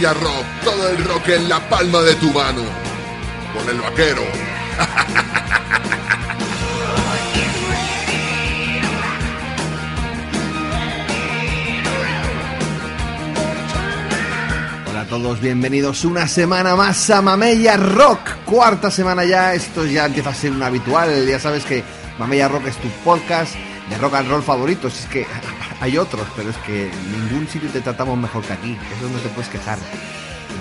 Rock, todo el rock en la palma de tu mano. Con el vaquero. Hola a todos, bienvenidos una semana más a Mamella Rock. Cuarta semana ya, esto ya empieza a ser un habitual. Ya sabes que Mamella Rock es tu podcast de rock and roll favorito. Si es que hay otros, pero es que ningún sitio te tratamos mejor que aquí. Eso no te puedes quejar.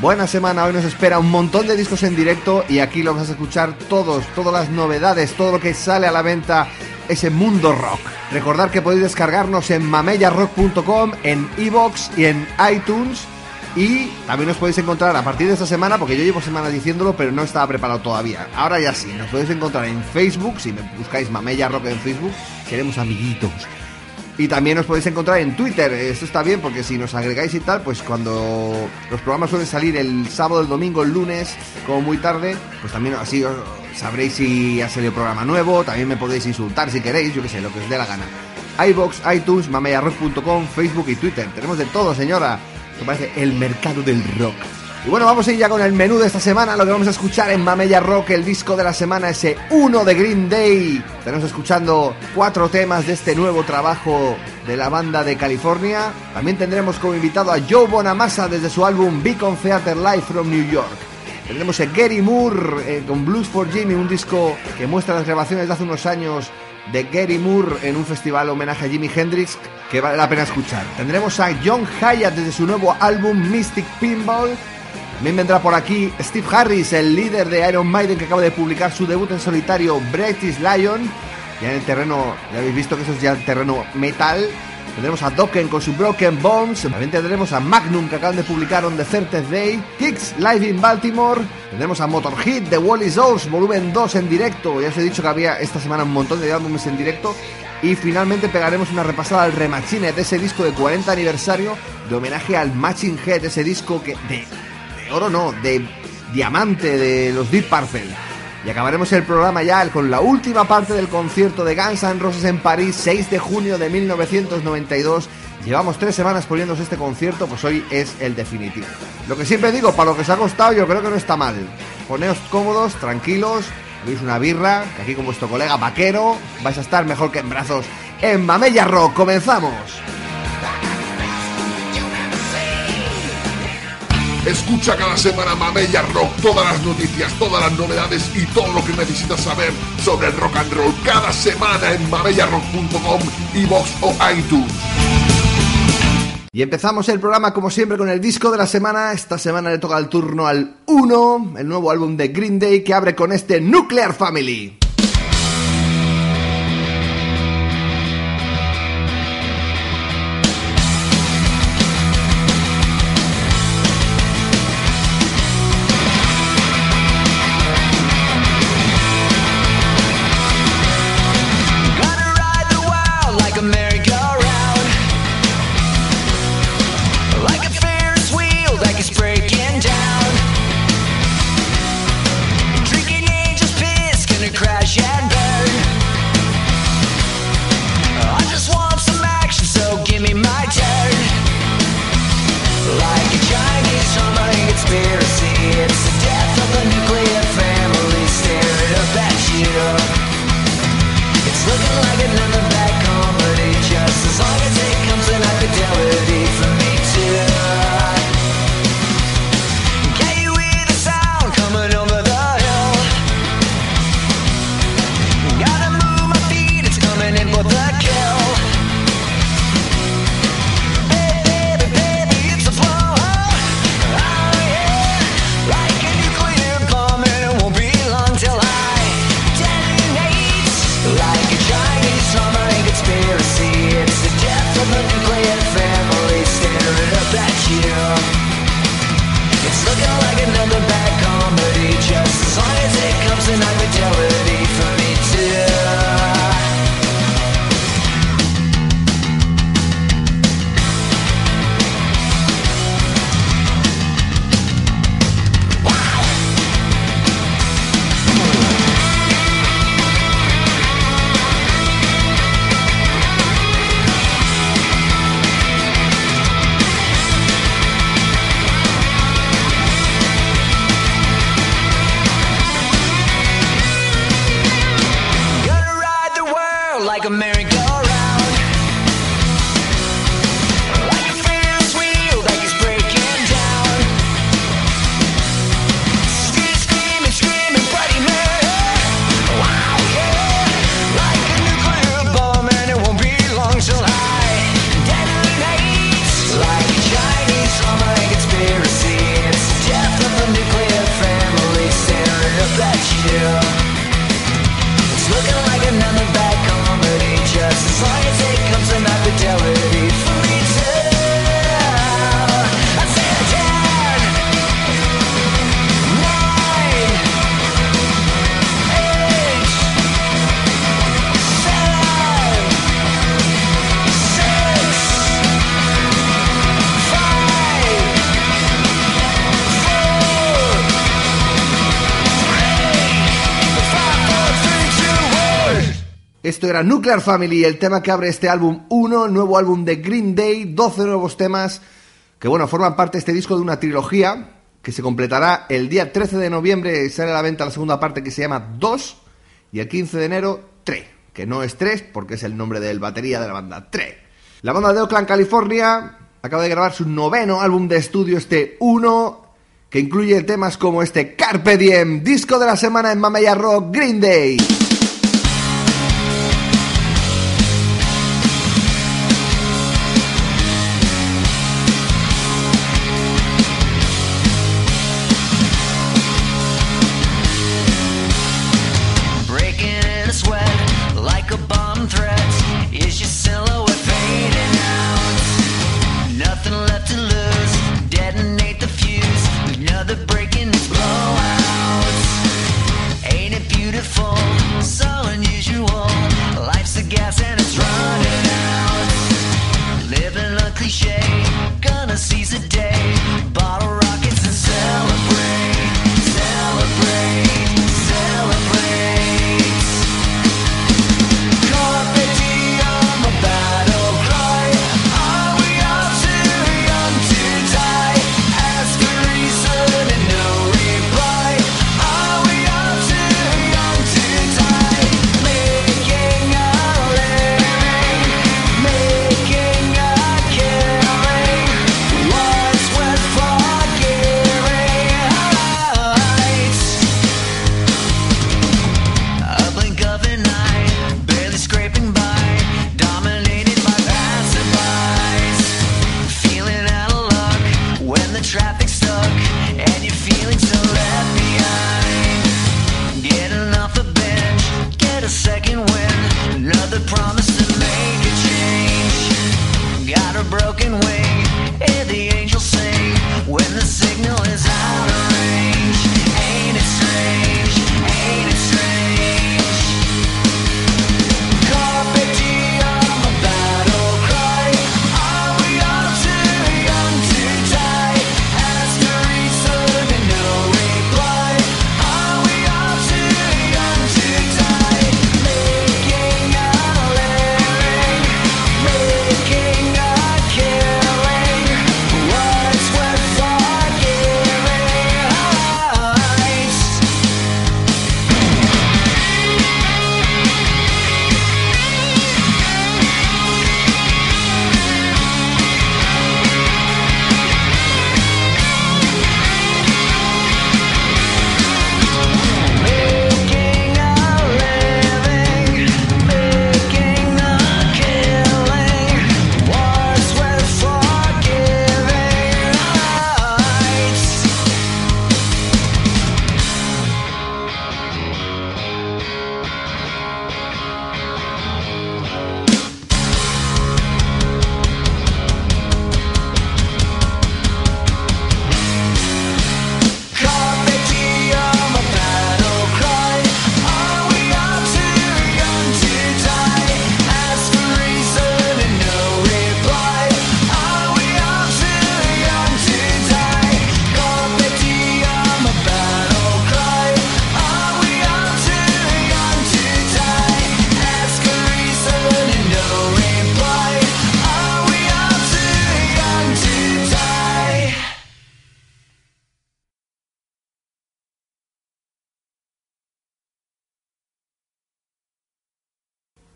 Buena semana, hoy nos espera un montón de discos en directo y aquí lo vas a escuchar todos, todas las novedades, todo lo que sale a la venta, ese mundo rock. Recordad que podéis descargarnos en mamellarrock.com, en iVoox y en iTunes. Y también nos podéis encontrar a partir de esta semana, porque yo llevo semanas diciéndolo, pero no estaba preparado todavía. Ahora ya sí, nos podéis encontrar en Facebook, si me buscáis Mamella Rock en Facebook, seremos amiguitos. Y también os podéis encontrar en Twitter. Esto está bien porque si nos agregáis y tal, pues cuando los programas suelen salir el sábado, el domingo, el lunes, como muy tarde, pues también así sabréis si ha salido programa nuevo. También me podéis insultar si queréis, yo que sé, lo que os dé la gana. iBox, iTunes, mamellarrock.com, Facebook y Twitter. Tenemos de todo, señora. Esto parece el mercado del rock. Y bueno, vamos a ir ya con el menú de esta semana. Lo que vamos a escuchar en Mamella Rock, el disco de la semana, ese 1 de Green Day. Tenemos escuchando cuatro temas de este nuevo trabajo de la banda de California. También tendremos como invitado a Joe Bonamassa desde su álbum Beacon Theater Live from New York. Tendremos a Gary Moore eh, con Blues for Jimmy, un disco que muestra las grabaciones de hace unos años de Gary Moore en un festival homenaje a Jimi Hendrix que vale la pena escuchar. Tendremos a John Hyatt desde su nuevo álbum Mystic Pinball. También vendrá por aquí Steve Harris, el líder de Iron Maiden que acaba de publicar su debut en solitario British Lion. Ya en el terreno, ya habéis visto que eso es ya el terreno metal. Tendremos a Dokken con su Broken Bones. También tendremos a Magnum que acaban de publicar On the Certain Day. Kicks Live in Baltimore. Tendremos a Motorhead de Wally Souls, volumen 2 en directo. Ya os he dicho que había esta semana un montón de álbumes en directo. Y finalmente pegaremos una repasada al Remachine de ese disco de 40 aniversario de homenaje al Matching Head, ese disco que de oro no, de diamante de los Deep Purple. Y acabaremos el programa ya con la última parte del concierto de Guns N' Roses en París, 6 de junio de 1992. Llevamos tres semanas poniéndonos este concierto, pues hoy es el definitivo. Lo que siempre digo, para lo que os ha costado, yo creo que no está mal. Poneos cómodos, tranquilos, veis una birra, que aquí con vuestro colega vaquero vais a estar mejor que en brazos. En Mamella Rock, comenzamos. Escucha cada semana Mamella Rock, todas las noticias, todas las novedades y todo lo que necesitas saber sobre el rock and roll cada semana en mamellarrock.com, iVoox o iTunes. Y empezamos el programa como siempre con el disco de la semana. Esta semana le toca el turno al 1, el nuevo álbum de Green Day que abre con este Nuclear Family. Nuclear Family, el tema que abre este álbum 1, nuevo álbum de Green Day, 12 nuevos temas que bueno, forman parte de este disco de una trilogía que se completará el día 13 de noviembre, sale a la venta la segunda parte que se llama 2 y el 15 de enero 3, que no es 3 porque es el nombre del batería de la banda 3. La banda de Oakland, California, acaba de grabar su noveno álbum de estudio, este 1, que incluye temas como este Carpe Diem, disco de la semana en Mamella Rock Green Day.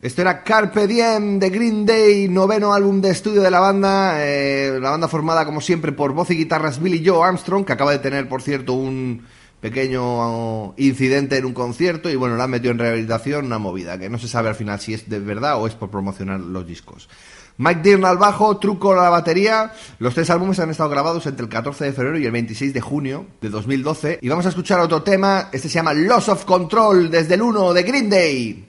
Esto era Carpe Diem de Green Day, noveno álbum de estudio de la banda. eh, la banda formada, como siempre, por voz y guitarras Billy Joe Armstrong, que acaba de tener, por cierto, un pequeño incidente en un concierto y bueno, la han metido en rehabilitación, una movida, que no se sabe al final si es de verdad o es por promocionar los discos. Mike Dearn al bajo, Truco a la batería. Los tres álbumes han estado grabados entre el 14 de febrero y el 26 de junio de 2012. Y vamos a escuchar otro tema, este se llama Loss of Control, desde el 1 de Green Day.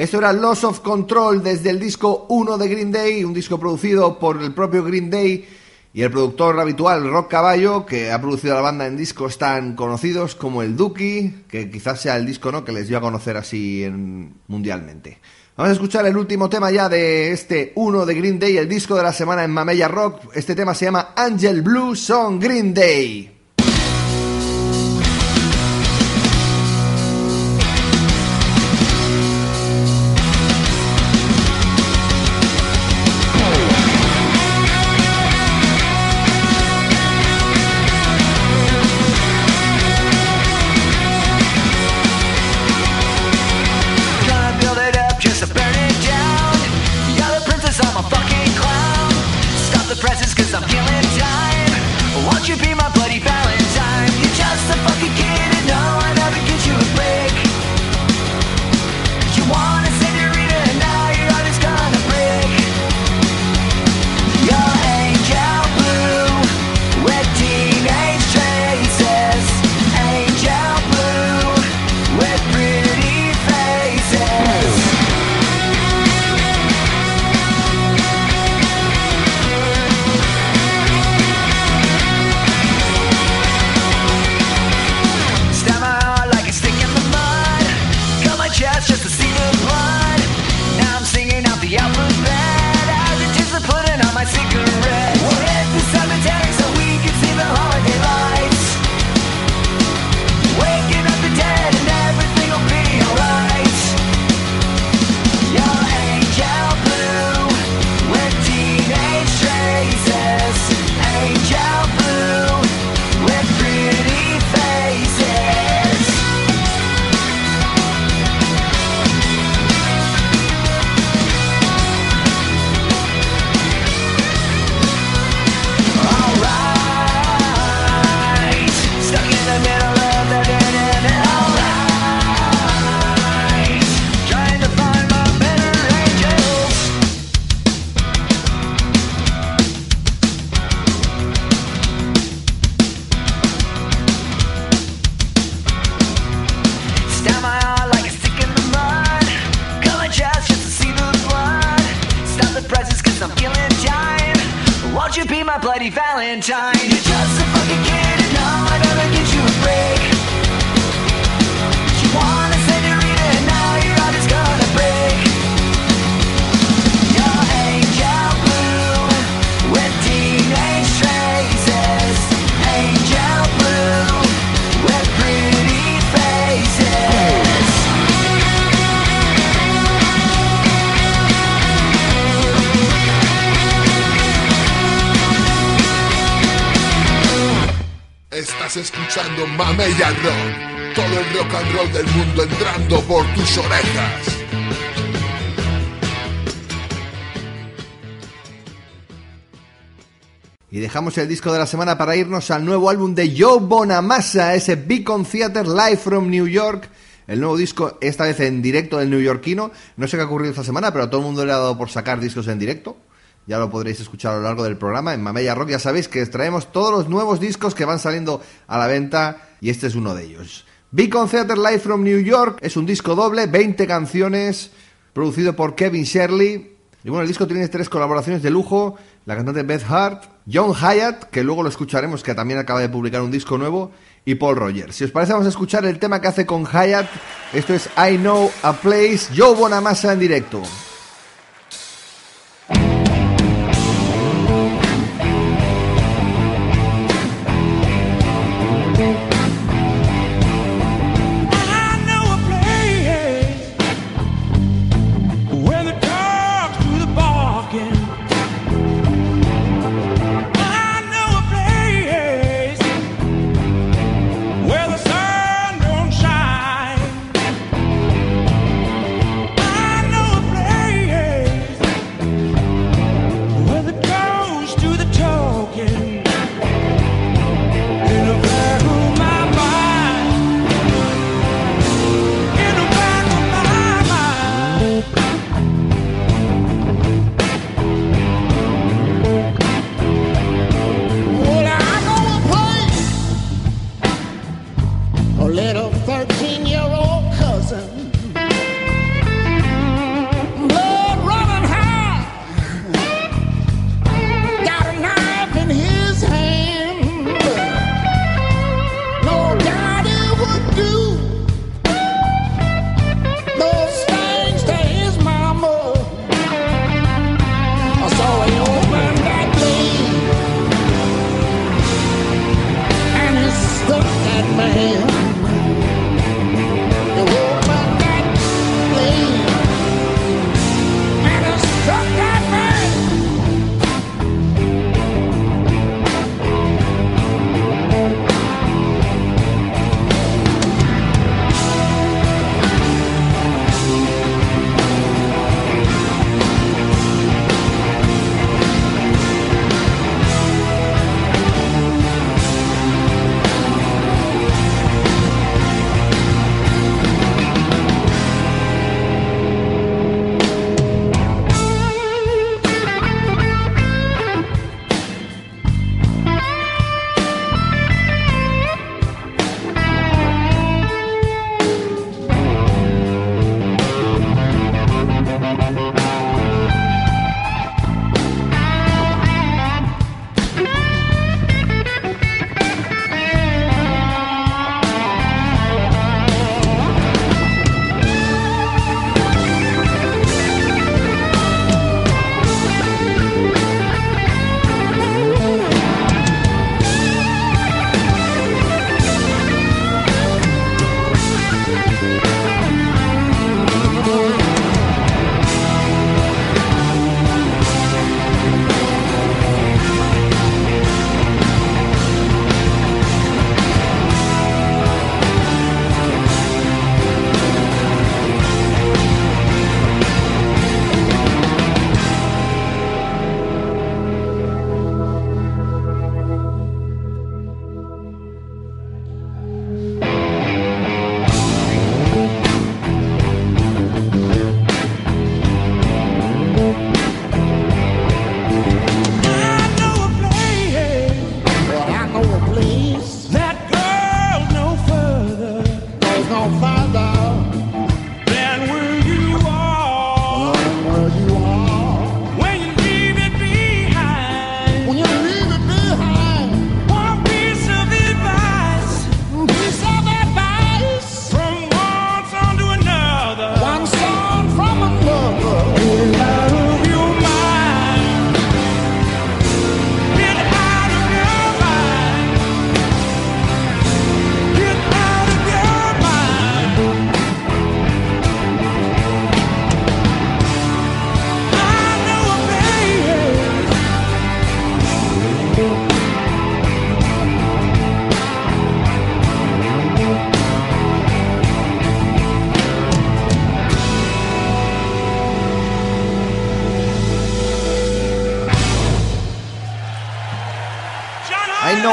Esto era Loss of Control desde el disco 1 de Green Day, un disco producido por el propio Green Day y el productor habitual Rock Caballo, que ha producido a la banda en discos tan conocidos como el Duki, que quizás sea el disco ¿no? que les dio a conocer así mundialmente. Vamos a escuchar el último tema ya de este 1 de Green Day, el disco de la semana en Mamella Rock. Este tema se llama Angel Blue Song Green Day. Escuchando Mamella Rock, todo el rock and roll del mundo entrando por tus orejas. Y dejamos el disco de la semana para irnos al nuevo álbum de Joe Bonamassa, ese Beacon Theater Live from New York. El nuevo disco, esta vez en directo del neoyorquino. No sé qué ha ocurrido esta semana, pero a todo el mundo le ha dado por sacar discos en directo. Ya lo podréis escuchar a lo largo del programa. En Mamella Rock ya sabéis que extraemos todos los nuevos discos que van saliendo a la venta y este es uno de ellos. Beacon Theater Live from New York es un disco doble, 20 canciones, producido por Kevin Shirley. Y bueno, el disco tiene tres colaboraciones de lujo, la cantante Beth Hart, John Hyatt, que luego lo escucharemos, que también acaba de publicar un disco nuevo, y Paul Rogers. Si os parece, vamos a escuchar el tema que hace con Hyatt. Esto es I Know a Place, Joe Bonamassa en directo.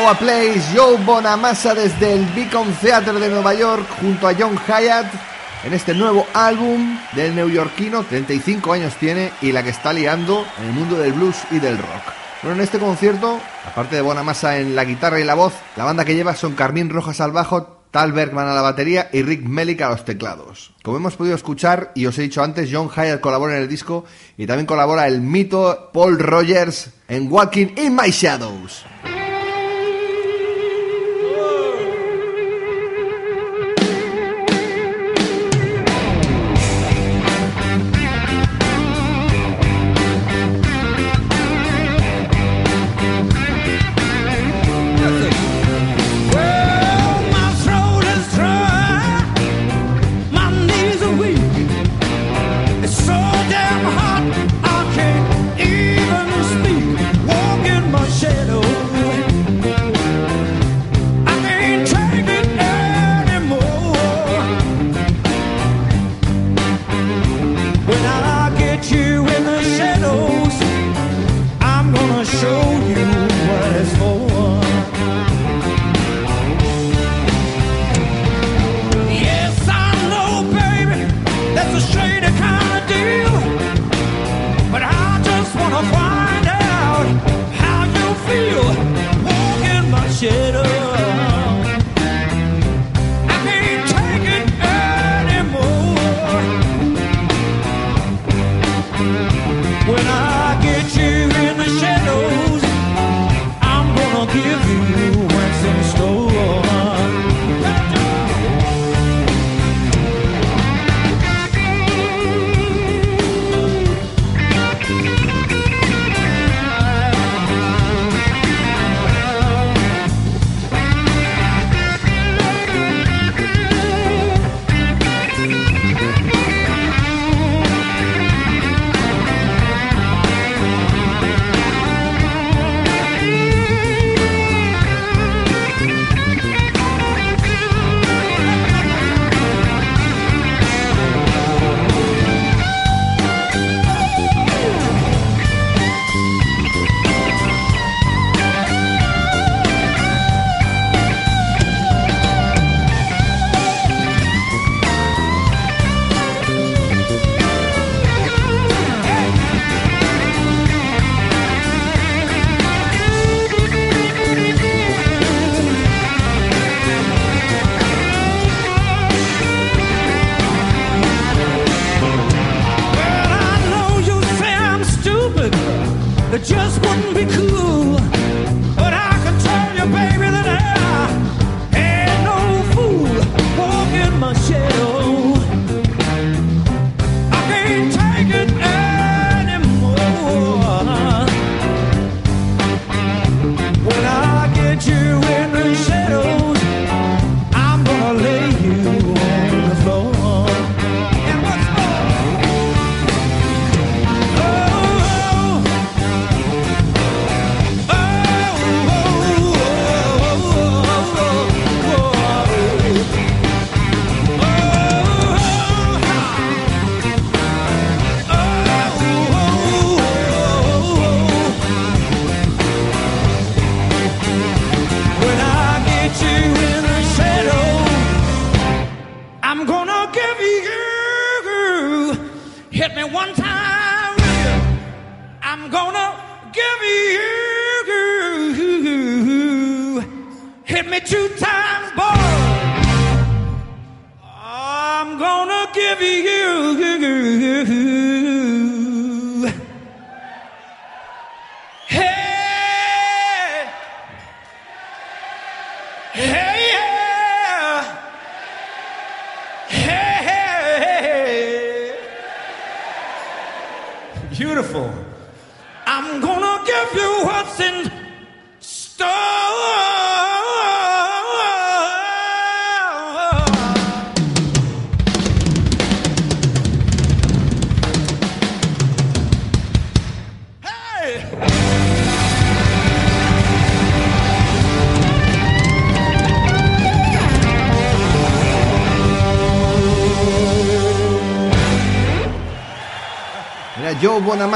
Know a Place, Joe Bonamassa desde el Beacon Theater de Nueva York junto a John Hyatt en este nuevo álbum del neoyorquino, 35 años tiene y la que está liando en el mundo del blues y del rock. Bueno, en este concierto, aparte de Bonamassa en la guitarra y la voz, la banda que lleva son Carmín Rojas al bajo, Tal Bergman a la batería y Rick Melick a los teclados. Como hemos podido escuchar y os he dicho antes, John Hyatt colabora en el disco y también colabora el mito Paul Rogers en Walking in My Shadows.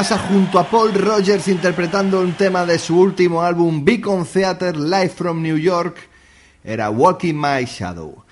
Bonamassa junto a Paul Rogers interpretando un tema de su último álbum Beacon Theater Live from New York. Era Walking My Shadow.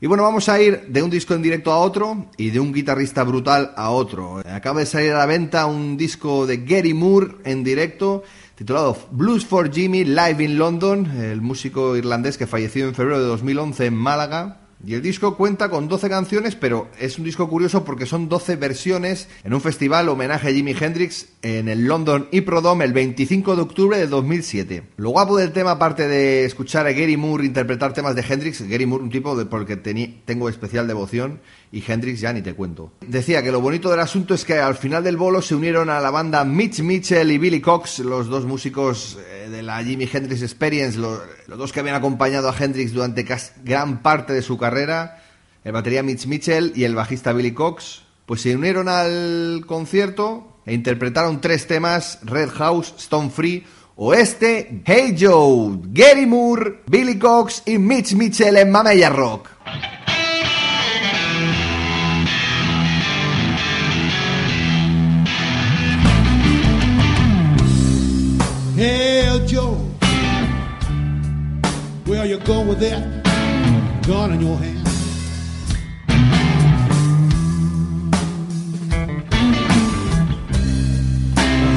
Y bueno, vamos a ir de un disco en directo a otro y de un guitarrista brutal a otro. Acaba de salir a la venta un disco de Gary Moore en directo titulado Blues for Jimmy Live in London, el músico irlandés que falleció en febrero de 2011 en Málaga. Y el disco cuenta con 12 canciones, pero es un disco curioso porque son 12 versiones en un festival homenaje a Jimi Hendrix en el London Hippodrome el 25 de octubre de 2007. Lo guapo del tema, aparte de escuchar a Gary Moore interpretar temas de Hendrix, Gary Moore un tipo por el que tengo especial devoción, y Hendrix ya ni te cuento. Decía que lo bonito del asunto es que al final del bolo se unieron a la banda Mitch Mitchell y Billy Cox, los dos músicos eh, de la Jimi Hendrix Experience, lo- los, dos que habían acompañado a Hendrix durante gran parte de su carrera, el batería Mitch Mitchell y el bajista Billy Cox, pues se unieron al concierto e interpretaron tres temas, Red House, Stone Free o este, Hey Joe, Gary Moore, Billy Cox y Mitch Mitchell en Mamella Rock. Joe, where you going with that gun in your hand?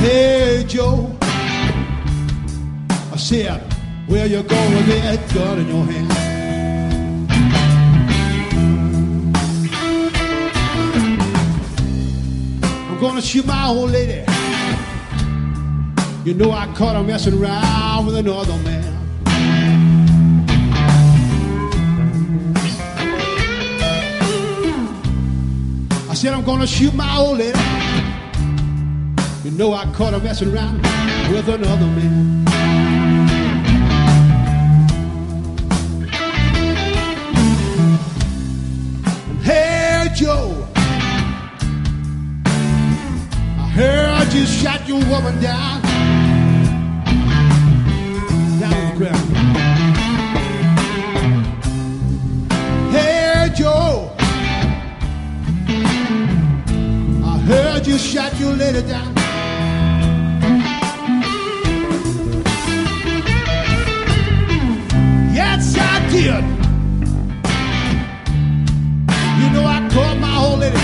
Hey, Joe, I said, where you going with that gun in your hand? I'm gonna shoot my old lady. You know I caught her messing around with another man. I said I'm gonna shoot my old lady. You know I caught her messing around with another man. Hey Joe, I heard you shot your woman down ground. Hey Joe, I heard you shot your lady down. Yes, I did. You know I caught my old lady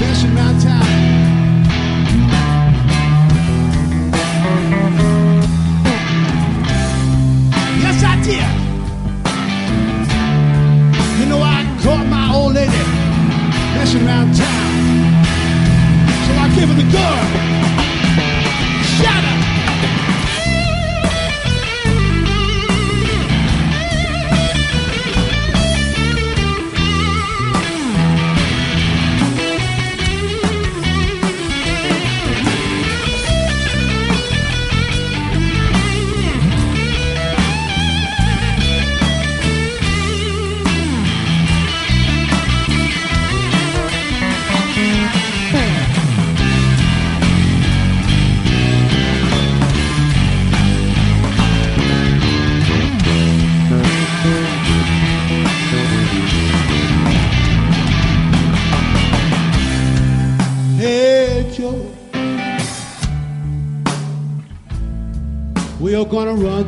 messing around town. Give her the gun.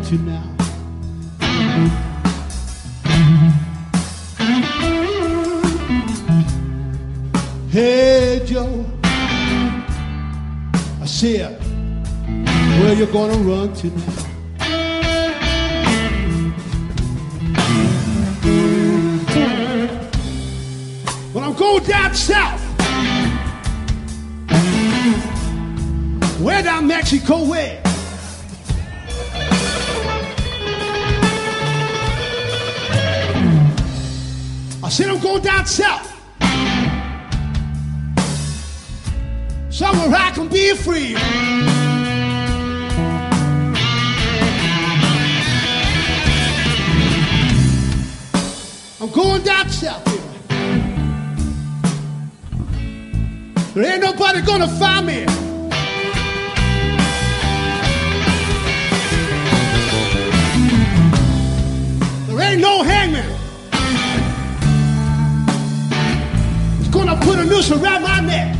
To now. Hey, Joe. I said, where you gonna run to now? Free. I'm going down south here. There ain't nobody gonna find me. There ain't no hangman. He's gonna put a noose around my neck.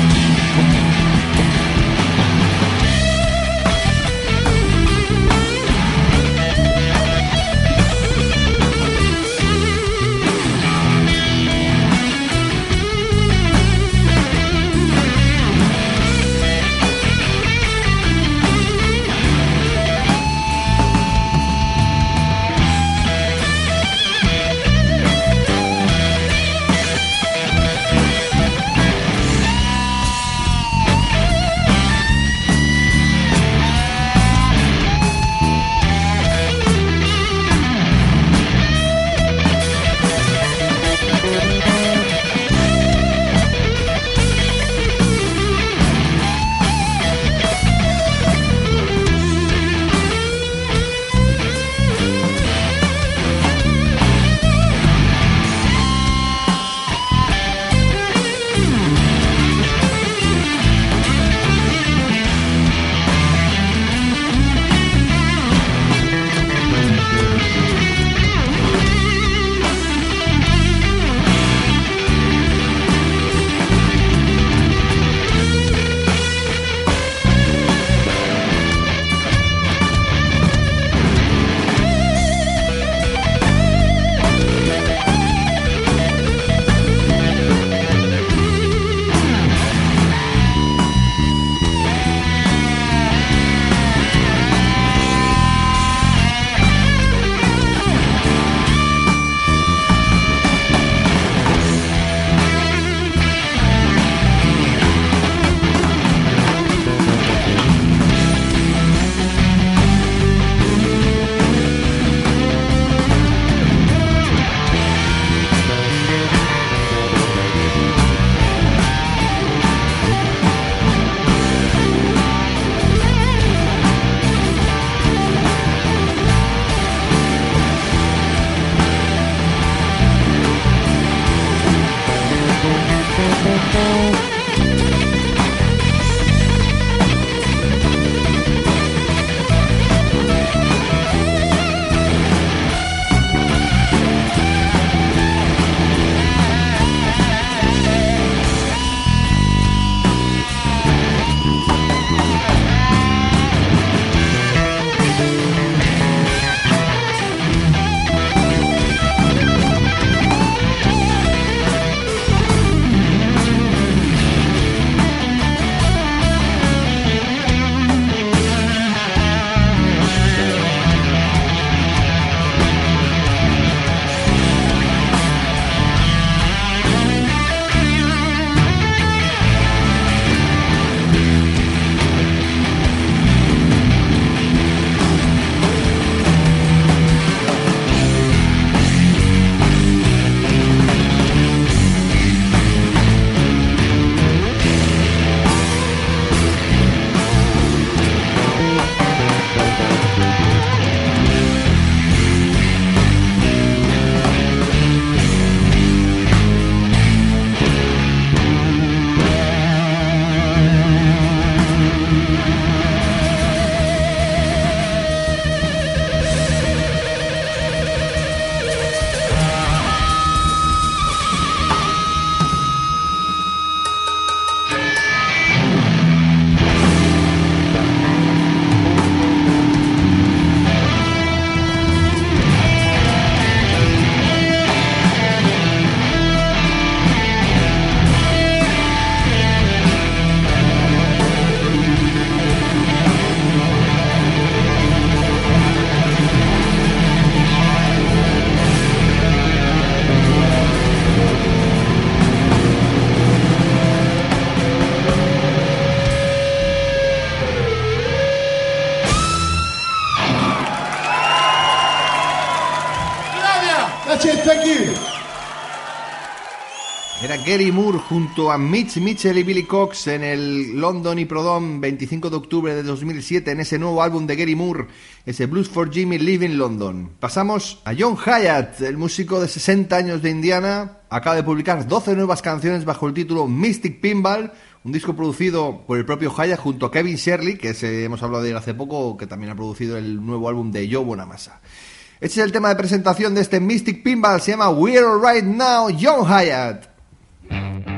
Gary Moore junto a Mitch Mitchell y Billy Cox en el London y Prodom 25 de octubre de 2007 en ese nuevo álbum de Gary Moore, ese Blues for Jimmy Living London. Pasamos a John Hyatt, el músico de 60 años de Indiana, acaba de publicar 12 nuevas canciones bajo el título Mystic Pinball, un disco producido por el propio Hyatt junto a Kevin Shirley, que hemos hablado de él hace poco, que también ha producido el nuevo álbum de Joe Bonamassa. Este es el tema de presentación de este Mystic Pinball, se llama We're All Right Now, John Hyatt. Mm-hmm.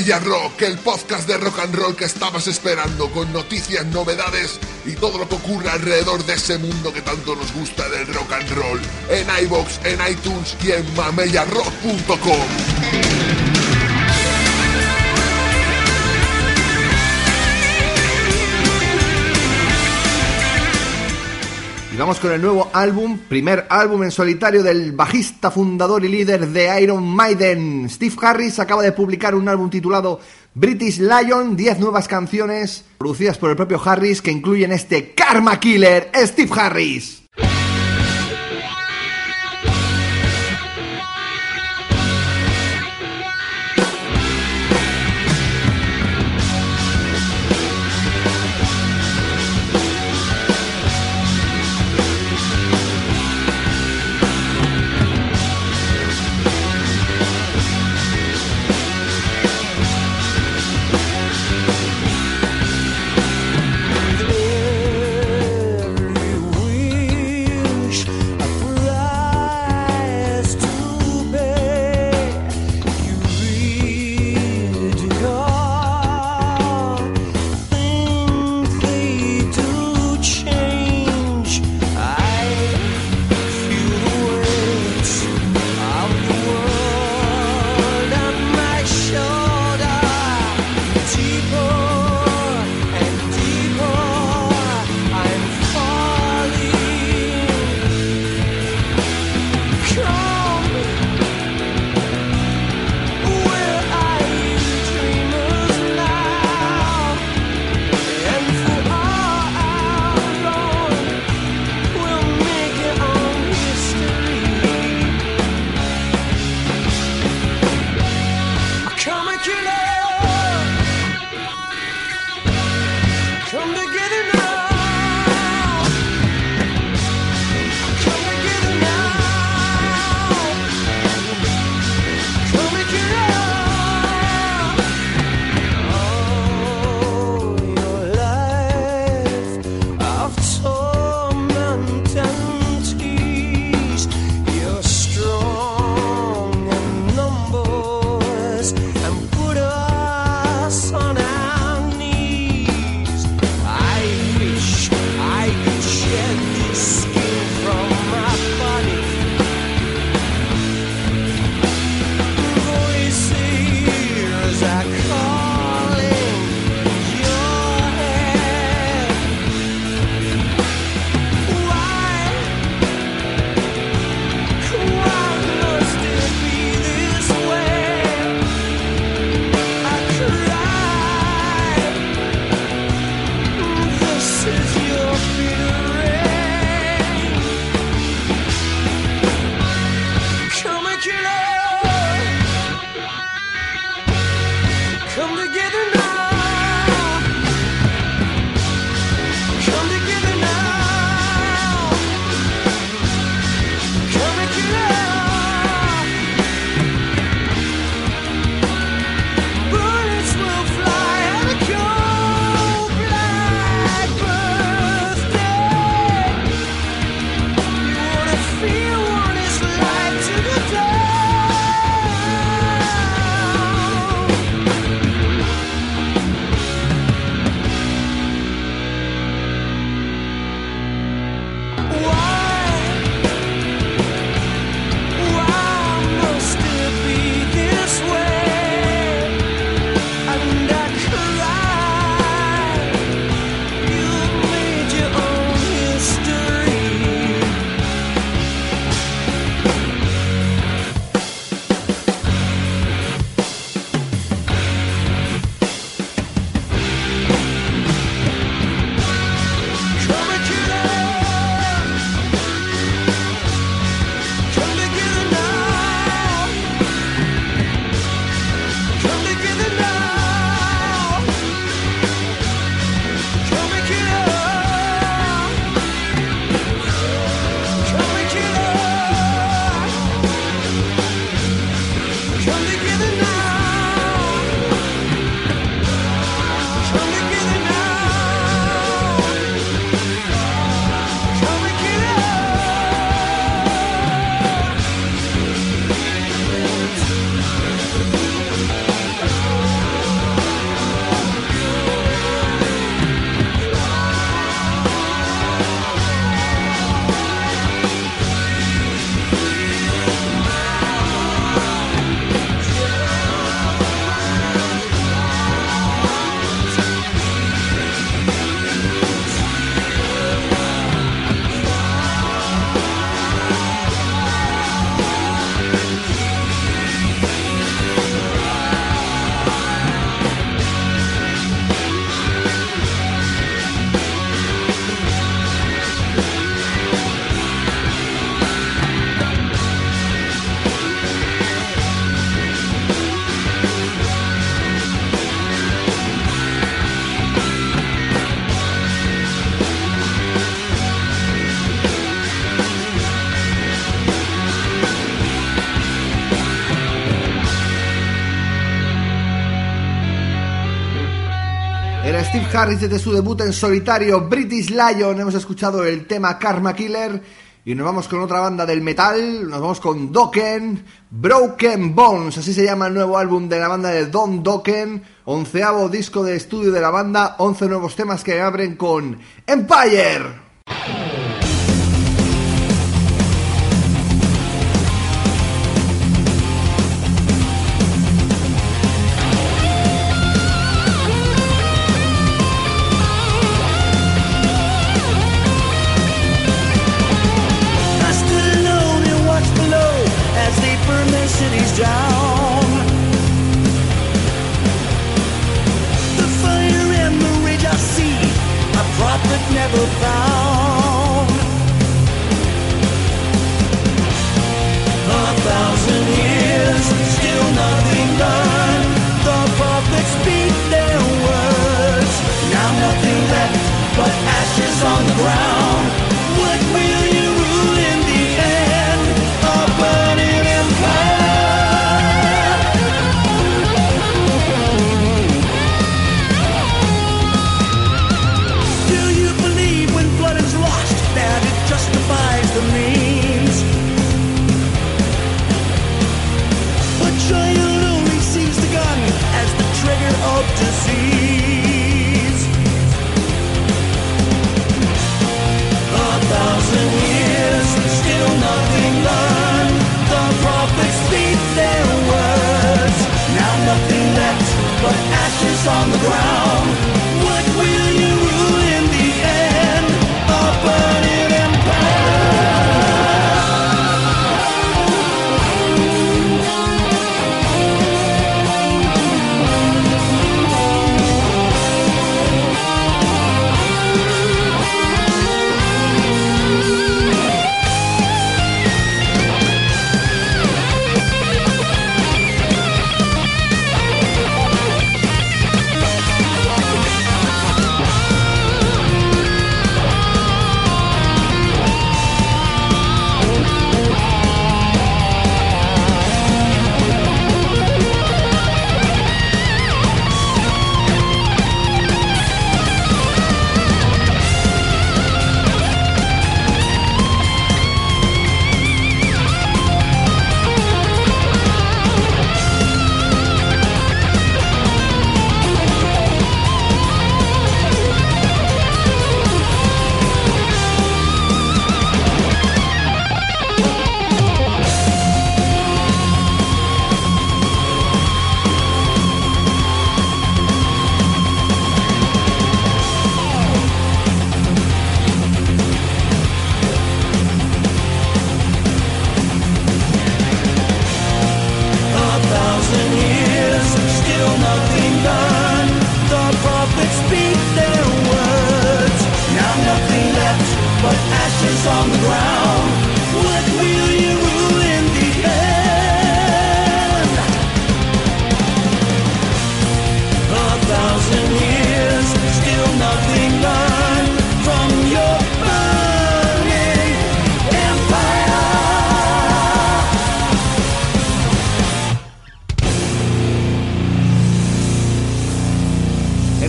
Vaya Rock, el podcast de rock and roll que estabas esperando, con noticias, novedades y todo lo que ocurre alrededor de ese mundo que tanto nos gusta del rock and roll. En iBox, en iTunes y en mameyarrock.com. vamos con el nuevo álbum, primer álbum en solitario del bajista, fundador y líder de Iron Maiden. Steve Harris acaba de publicar un álbum titulado British Lion, 10 nuevas canciones producidas por el propio Harris que incluyen este Karma Killer, Steve Harris. Steve Harris desde su debut en solitario British Lion. Hemos escuchado el tema Karma Killer. Y nos vamos con otra banda del metal. Nos vamos con Dokken. Broken Bones. Así se llama el nuevo álbum de la banda de Don Dokken. Onceavo disco de estudio de la banda. Once nuevos temas que abren con Empire.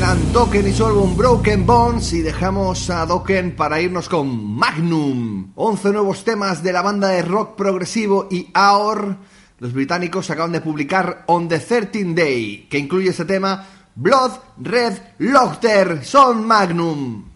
Eran y su álbum Broken Bones y dejamos a Dokken para irnos con Magnum. 11 nuevos temas de la banda de rock progresivo y AOR. Los británicos acaban de publicar On the 13th Day, que incluye este tema Blood Red Logter. Son Magnum.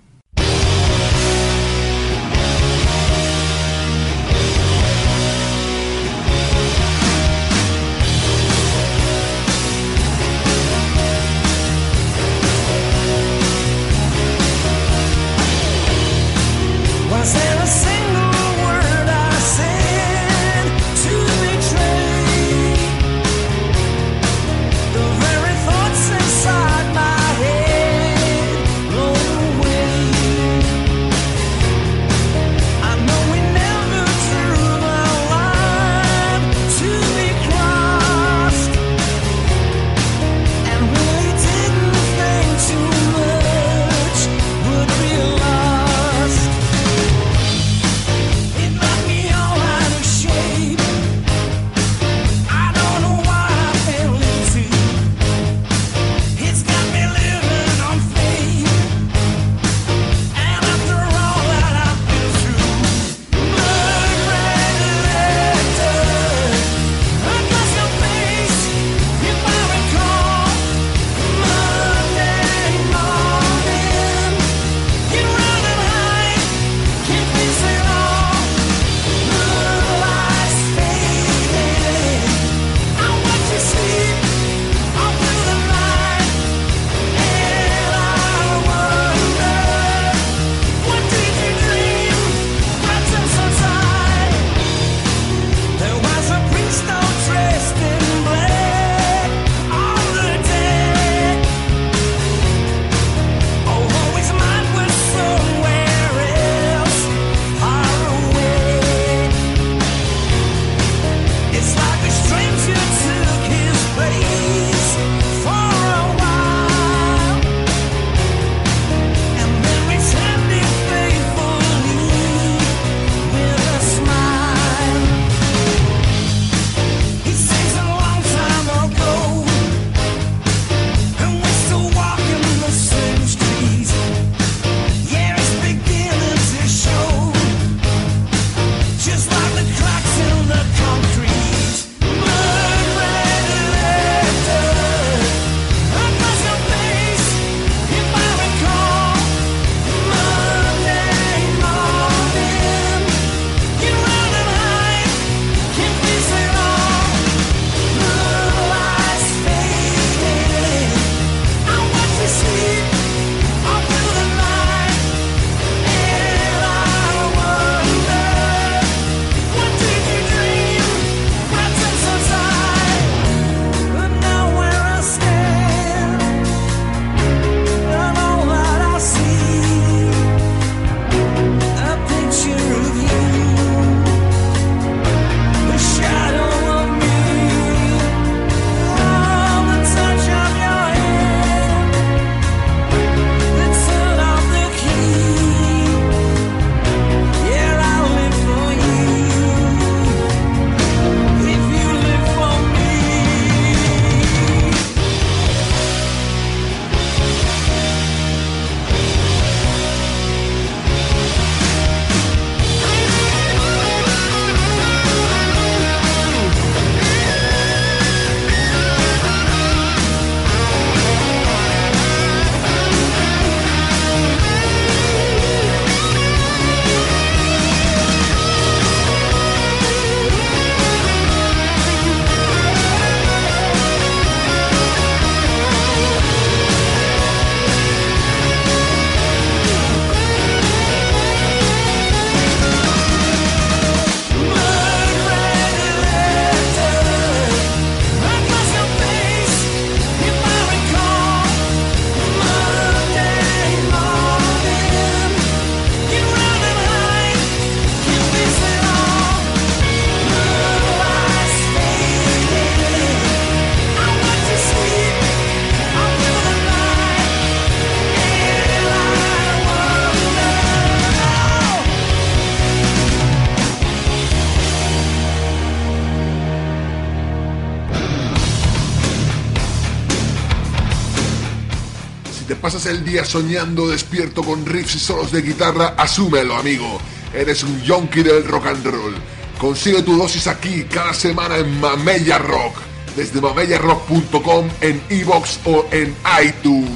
El día soñando despierto con riffs y solos de guitarra, asúmelo, amigo. Eres un yonki del rock and roll. Consigue tu dosis aquí cada semana en Mamella Rock, desde mameyarrock.com en iBox o en iTunes.